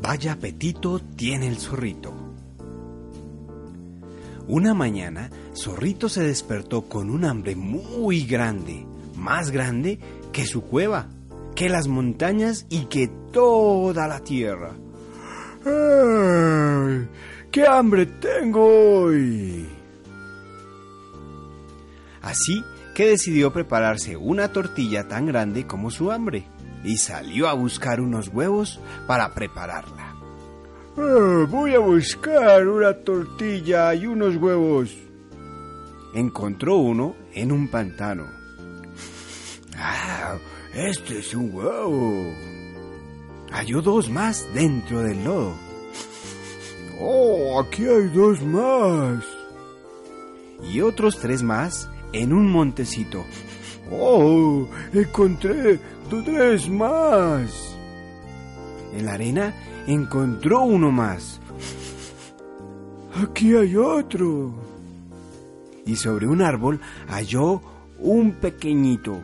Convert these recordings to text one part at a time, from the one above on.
Vaya apetito tiene el zorrito. Una mañana, Zorrito se despertó con un hambre muy grande, más grande que su cueva, que las montañas y que toda la tierra. ¡Qué hambre tengo hoy! Así que decidió prepararse una tortilla tan grande como su hambre y salió a buscar unos huevos para prepararla. Ah, voy a buscar una tortilla y unos huevos. Encontró uno en un pantano. ¡Ah! Este es un huevo. Halló dos más dentro del lodo. ¡Oh! Aquí hay dos más. Y otros tres más en un montecito. ¡Oh! Encontré tres más. En la arena encontró uno más. Aquí hay otro. Y sobre un árbol halló un pequeñito.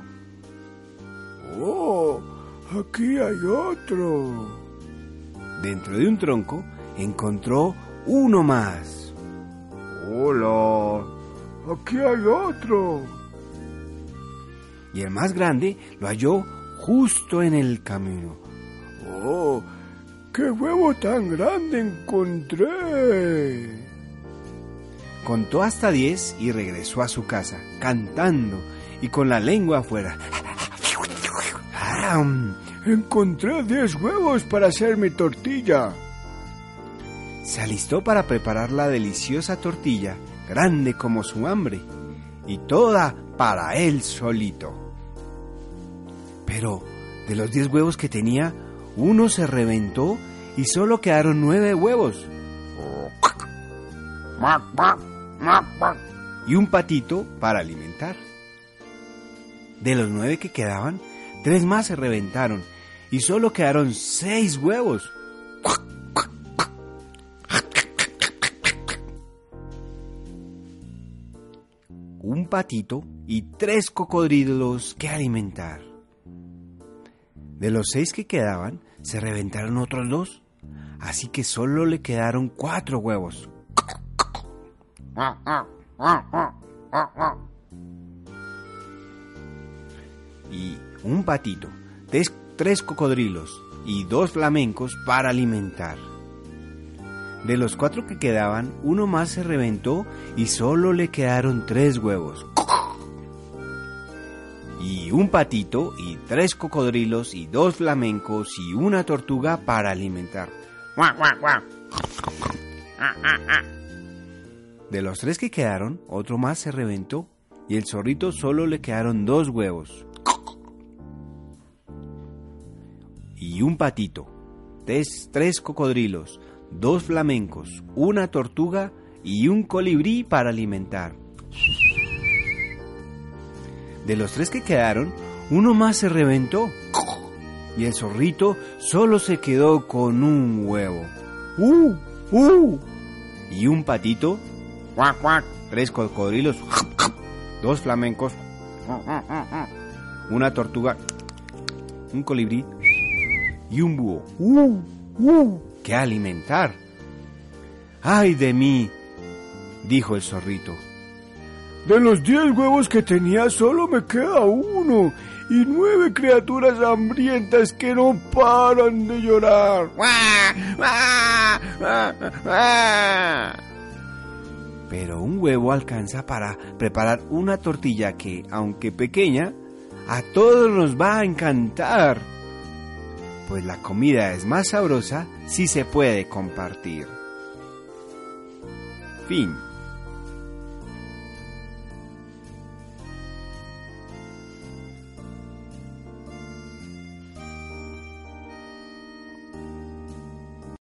¡Oh! Aquí hay otro. Dentro de un tronco encontró uno más. ¡Hola! Aquí hay otro. Y el más grande lo halló justo en el camino. ¡Oh! ¡Qué huevo tan grande encontré! Contó hasta diez y regresó a su casa, cantando y con la lengua afuera. Encontré diez huevos para hacer mi tortilla. Se alistó para preparar la deliciosa tortilla, grande como su hambre, y toda para él solito. Pero de los diez huevos que tenía, uno se reventó y solo quedaron nueve huevos. Y un patito para alimentar. De los nueve que quedaban, tres más se reventaron y solo quedaron seis huevos. Un patito y tres cocodrilos que alimentar. De los seis que quedaban, se reventaron otros dos, así que solo le quedaron cuatro huevos. Y un patito, tres, cocodrilos y dos flamencos para alimentar. De los cuatro que quedaban, uno más se reventó y solo le quedaron tres huevos. Y un patito y tres cocodrilos y dos flamencos y una tortuga para alimentar. De los tres que quedaron, otro más se reventó y el zorrito solo le quedaron dos huevos. Y un patito, tres, tres cocodrilos, dos flamencos, una tortuga y un colibrí para alimentar. De los tres que quedaron, uno más se reventó. Y el zorrito solo se quedó con un huevo. ¡Uh! ¡Uh! Y un patito, tres cocodrilos, dos flamencos, una tortuga, un colibrí y un búho. ¡Uh! ¡Uh! que alimentar. ¡Ay de mí! dijo el zorrito. De los diez huevos que tenía solo me queda uno y nueve criaturas hambrientas que no paran de llorar. Pero un huevo alcanza para preparar una tortilla que, aunque pequeña, a todos nos va a encantar. Pues la comida es más sabrosa si se puede compartir. Fin.